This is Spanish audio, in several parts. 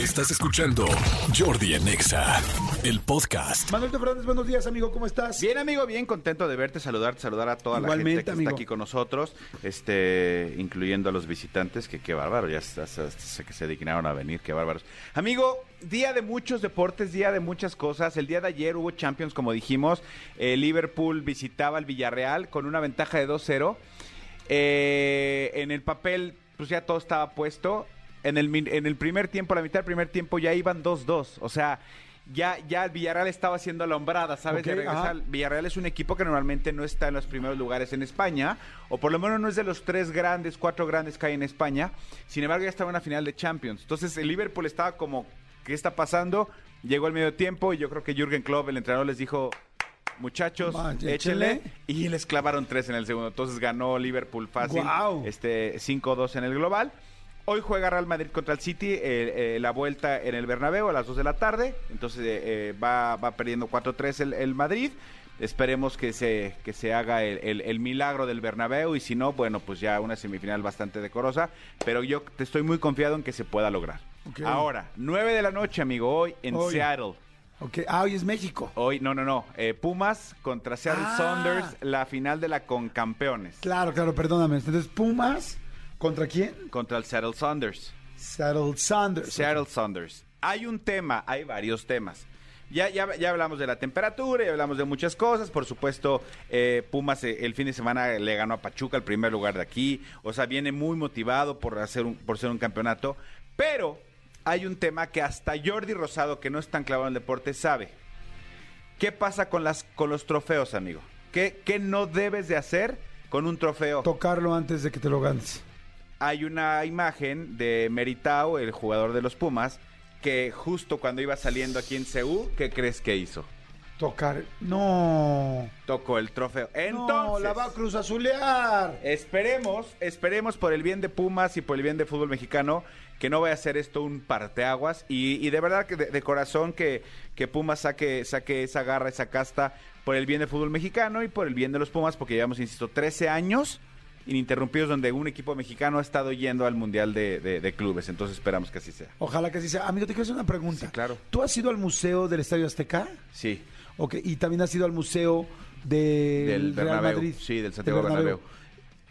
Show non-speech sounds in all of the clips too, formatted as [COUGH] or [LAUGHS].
Estás escuchando Jordi en Exa, el podcast. Manuel Fernández, buenos días, amigo, ¿cómo estás? Bien, amigo, bien contento de verte, saludarte, saludar a toda la gente que amigo. está aquí con nosotros, este, incluyendo a los visitantes, que qué bárbaro, ya sé sé que se dignaron a venir, qué bárbaros. Amigo, día de muchos deportes, día de muchas cosas. El día de ayer hubo Champions, como dijimos. Eh, Liverpool visitaba al Villarreal con una ventaja de 2-0. Eh, en el papel, pues ya todo estaba puesto. En el, en el primer tiempo, la mitad del primer tiempo, ya iban 2-2. O sea, ya, ya el Villarreal estaba haciendo la hombrada, ¿sabes? De regresar. ajá. Villarreal es un equipo que normalmente no está en los primeros lugares en España, o por lo menos no es de los tres grandes, cuatro grandes que hay en España. Sin embargo, ya estaba en una final de Champions. Entonces, el Liverpool estaba como, ¿qué está pasando? Llegó el medio tiempo y yo creo que Jürgen Klopp, el entrenador, les dijo, muchachos, échenle. échenle. Y les clavaron tres en el segundo. Entonces ganó Liverpool fácil. Este 5-2 en el global. Hoy juega Real Madrid contra el City, eh, eh, la vuelta en el Bernabéu a las 2 de la tarde. Entonces eh, va, va perdiendo 4-3 el, el Madrid. Esperemos que se, que se haga el, el- el milagro del Bernabéu y si no, bueno, pues ya una semifinal bastante decorosa. Pero yo te estoy muy confiado en que se pueda lograr. Ahora, 9 de la noche, amigo, hoy en Hoy. Seattle. Ok, ah, hoy es México. Hoy, no, no, no. eh, Pumas contra Seattle Ah. Saunders, la final de la Concampeones. Claro, claro, perdóname. Entonces, Pumas, ¿contra quién? Contra el Seattle Saunders. Seattle Sanders. Seattle Saunders. Hay un tema, hay varios temas. Ya, ya, ya hablamos de la temperatura, ya hablamos de muchas cosas. Por supuesto, eh, Pumas eh, el fin de semana le ganó a Pachuca, el primer lugar de aquí. O sea, viene muy motivado por, hacer un, por ser un campeonato. Pero hay un tema que hasta Jordi Rosado, que no es tan clavado en el deporte, sabe. ¿Qué pasa con, las, con los trofeos, amigo? ¿Qué, ¿Qué no debes de hacer con un trofeo? Tocarlo antes de que te lo ganes. Hay una imagen de Meritao, el jugador de los Pumas, que justo cuando iba saliendo aquí en CU, ¿qué crees que hizo? Tocar. No. Tocó el trofeo. no, Entonces, la va a cruz azulear. esperemos, esperemos por el bien de Pumas y por el bien de fútbol mexicano que no vaya a ser esto un parteaguas y, y de verdad que de, de corazón que, que Pumas saque, saque esa garra, esa casta por el bien del fútbol mexicano y por el bien de los Pumas porque llevamos, insisto, 13 años ininterrumpidos donde un equipo mexicano ha estado yendo al Mundial de, de- de Clubes. Entonces esperamos que así sea. Ojalá que así sea. Amigo, te quiero hacer una pregunta. Sí, claro. ¿Tú has ido al museo del Estadio Azteca? Sí, Ok, y también has ido al museo de del Real Bernabéu. Madrid. Sí, del Santiago Bernabéu.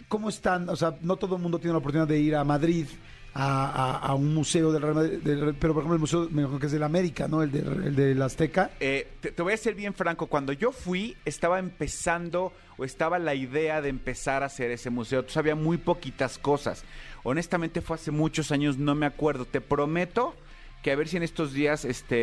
¿Cómo están? O sea, no todo el mundo tiene la oportunidad de ir a Madrid a, un museo del Real Madrid, del- pero por ejemplo el museo me imagino que es del América, ¿no? El, de, el Azteca. Eh, te, voy a ser bien franco, cuando yo fui estaba empezando o estaba la idea de empezar a hacer ese museo, Entonces, había muy poquitas cosas. Honestamente fue hace muchos años, no me acuerdo, te prometo que a ver si en estos días este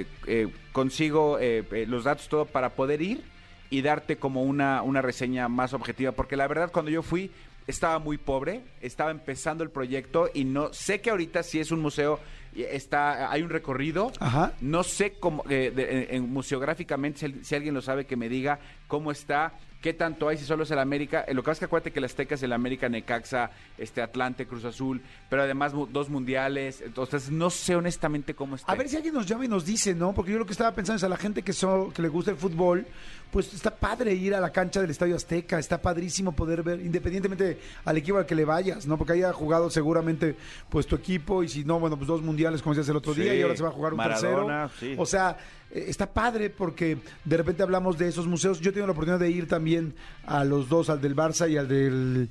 eh, eh, consigo eh, eh, los datos todo para poder ir y darte como una, una reseña más objetiva, porque la verdad cuando yo fui estaba muy pobre, estaba empezando el proyecto y no sé que ahorita sí es un museo, está hay un recorrido, Ajá. no sé cómo, eh, de- en, en museográficamente, si, al- si alguien lo sabe, que me diga cómo está, qué tanto hay, si solo es el América. Eh, lo que pasa es que acuérdate que el Azteca es el América, Necaxa, este Atlante, Cruz Azul, pero además dos mundiales. Entonces, no sé honestamente cómo está. A ver si alguien nos llama y nos dice, ¿no? Porque yo lo que estaba pensando es a la gente que, so- que le gusta el fútbol, pues está padre ir a la cancha del Estadio Azteca, está padrísimo poder ver, independientemente al equipo al que le vayas, ¿no? Porque haya jugado seguramente pues tu equipo y si no, bueno, pues dos mundiales como decías el otro Sí, día y ahora se va a jugar un Maradona, tercero. sí. O sea, eh, está padre porque de repente hablamos de esos museos. Yo tengo la oportunidad de ir también a los dos, al del Barça y al del,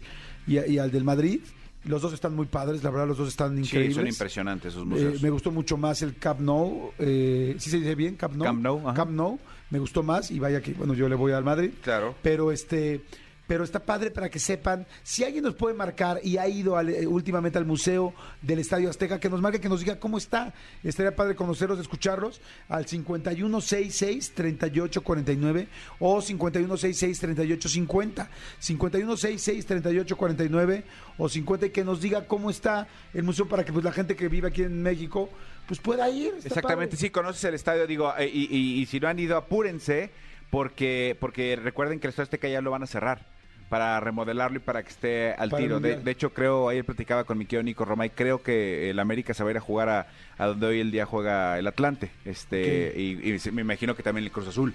y, al del Madrid. Los dos están muy padres, la verdad, los dos están increíbles. Sí, son impresionantes esos Eh, museos. me gustó mucho más el Camp Nou. Eh, ¿Sí se dice bien? Camp Nou. Camp Nou. Camp Nou. Me gustó más y vaya que, bueno, yo le voy al Madrid. Claro. Pero este... Pero está padre para que sepan, si alguien nos puede marcar y ha ido al- eh, últimamente al Museo del Estadio Azteca, que nos marque, que nos diga cómo está. Estaría padre conocerlos, escucharlos al 5166-3849 o 5166-3850. 5166-3849 o 50 y que nos diga cómo está el museo para que pues, la gente que vive aquí en México pues pueda ir. Exactamente, padre. sí, conoces el estadio, digo, eh, y, y- y si no han ido, apúrense, porque, porque recuerden que el Estadio Azteca ya lo van a cerrar para remodelarlo y para que esté al Para tiro. De, hecho, creo, ayer platicaba con mi querido Nico Romay, creo que el América se va a ir a jugar a, a donde hoy el día juega el Atlante, este y, me imagino que también el Cruz Azul.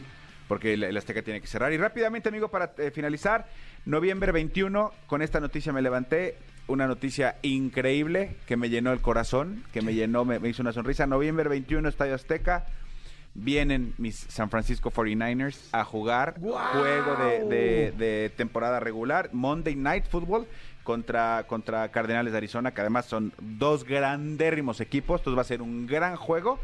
Porque el, el Azteca tiene que cerrar. Y rápidamente, amigo, para eh, finalizar, noviembre 21, con esta noticia me levanté. una noticia increíble que me llenó el corazón, que me llenó, me, me hizo una sonrisa. Noviembre 21, Estadio Azteca. Vienen mis San Francisco 49ers a jugar juego de, de- de temporada regular, Monday Night Football contra, contra Cardenales de Arizona, que además son dos grandérrimos equipos. Entonces va a ser un gran juego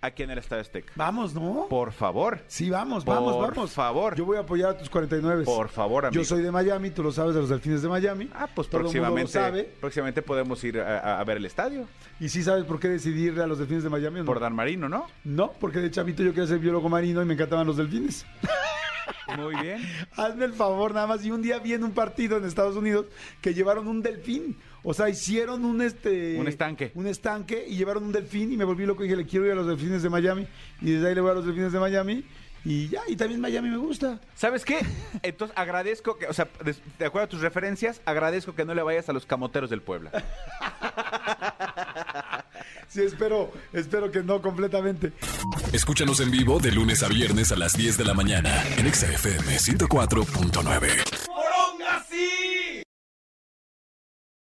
aquí en el Estadio Azteca. Vamos, ¿no? Por favor. Sí, vamos, vamos, Por vamos. favor. Yo voy a apoyar a tus 49. Por favor, amigo. Yo soy de Miami, tú lo sabes, de los Delfines de Miami. Ah, pues Todo el mundo lo próximamente, sabe. próximamente podemos ir a, ver el estadio ¿Y sí sabes por qué decidí ir a los Delfines de Miami o no? por Dan Marino, ¿no? No, porque de chavito yo quería ser biólogo marino y me encantaban los delfines. [LAUGHS] Muy bien. Hazme el favor nada más. Y un día vi en un partido en Estados Unidos que llevaron un delfín. O sea, hicieron un este... Un estanque. Un estanque y llevaron un delfín y me volví loco y dije, le quiero ir a los delfines de Miami. Y desde ahí le voy a los delfines de Miami. Y ya, y también Miami me gusta. ¿Sabes qué? Entonces agradezco que, o sea, de acuerdo a tus referencias, agradezco que no le vayas a los camoteros del Puebla. [LAUGHS] Sí, espero, espero que no completamente. Escúchanos en vivo de lunes a viernes a las 10 de la mañana en Exa FM 104.9.